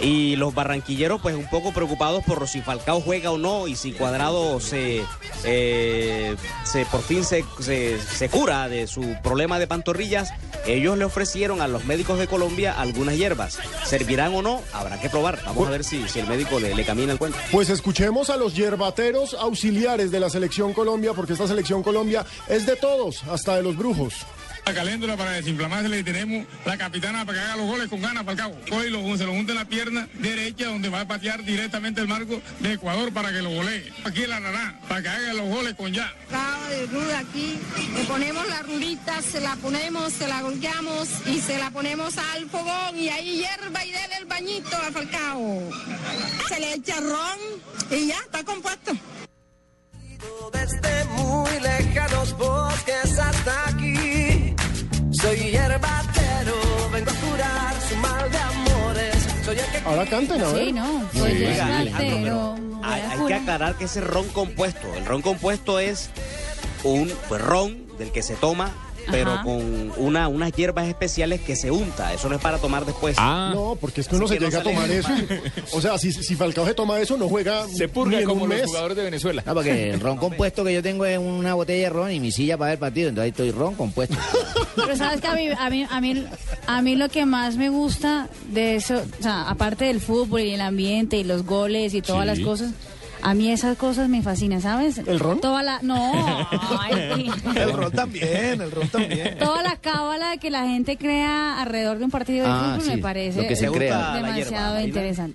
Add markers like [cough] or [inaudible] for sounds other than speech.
Y los barranquilleros, pues un poco preocupados por si Falcao juega o no y si Cuadrado se, eh, se por fin se, se- se cura de su problema de pantorrillas. Ellos le ofrecieron a los médicos de Colombia algunas hierbas. ¿Servirán o no? Habrá que probar. Vamos a ver si, si el médico le, le camina el cuento. Pues escuchemos a los yerbateros auxiliares de la selección Colombia, porque esta selección Colombia es de todos, hasta de los brujos. La caléndula para desinflamarse le tenemos la capitana para que haga los goles con ganas para el cabo. Hoy lo, se lo junta en la pierna derecha donde va a patear directamente el marco de Ecuador para que lo golee. Aquí la naranja para que haga los goles con ya. De ruda aquí, le ponemos la rulita, se la ponemos, se la golpeamos y se la ponemos al fogón y ahí hierba y dele el bañito a Falcao. Se le echa ron y ya está compuesto. Desde muy lejanos bosques hasta aquí. Soy hierbatero, vengo a curar su mal de amores. Soy el que Ahora canten, a ver. Sí, no, altero. Hay, hay que aclarar que ese ron compuesto, el ron compuesto es un pues, ron del que se toma, pero Ajá. con una, unas hierbas especiales que se unta. Eso no es para tomar después. No, porque es que uno Así se que no llega a tomar eso. O sea, si, si Falcao se toma eso, no juega Se ni purga en como un los mes. jugadores de Venezuela. No, porque el ron [laughs] compuesto que yo tengo es una botella de ron y mi silla para ver el partido, entonces ahí estoy ron compuesto. Pero sabes que a mí, a mí, a mí, a mí lo que más me gusta de eso, o sea, aparte del fútbol y el ambiente y los goles y todas las cosas, a mí esas cosas me fascinan, ¿sabes? ¿El ron? Toda la, no, ay, [laughs] El ron también, el ron también. toda la cábala que la gente crea alrededor de un partido de Ah, fútbol sí, me parece lo que se ¿Te gusta crea. la hierba, demasiado interesante.